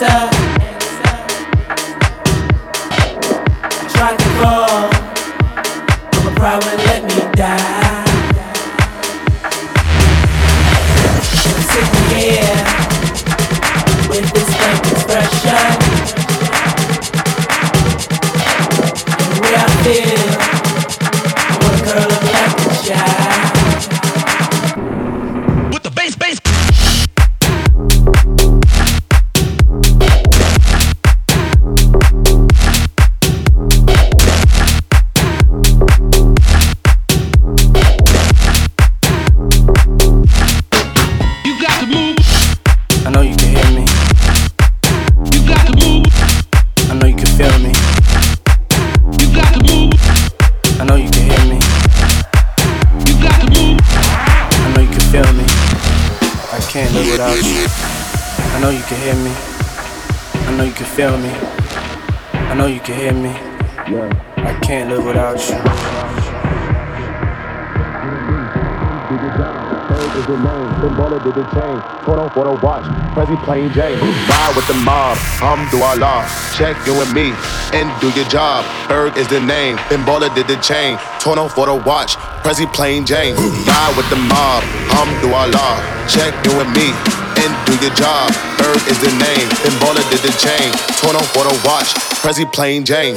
myself can't live without you. I know you can hear me. I know you can feel me. I know you can hear me. I can't live without you. Is your name. Then baller did the chain. Photo the watch. Prezi plain Jane. Ride with the mob. Um, Alhamdulillah. Check you and me and do your job. Berg is the name. Then baller did the chain. Tono for the watch. Prezi plain Jane. Ride with the mob. Um, Alhamdulillah. Check you and me and do your job. Berg is the name. Then baller did the chain. Tono for the watch. Prezi plain Jane.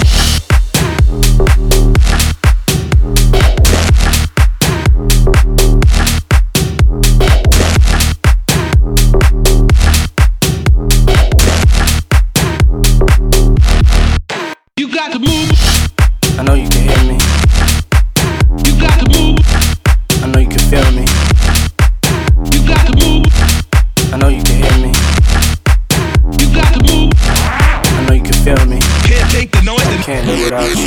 out.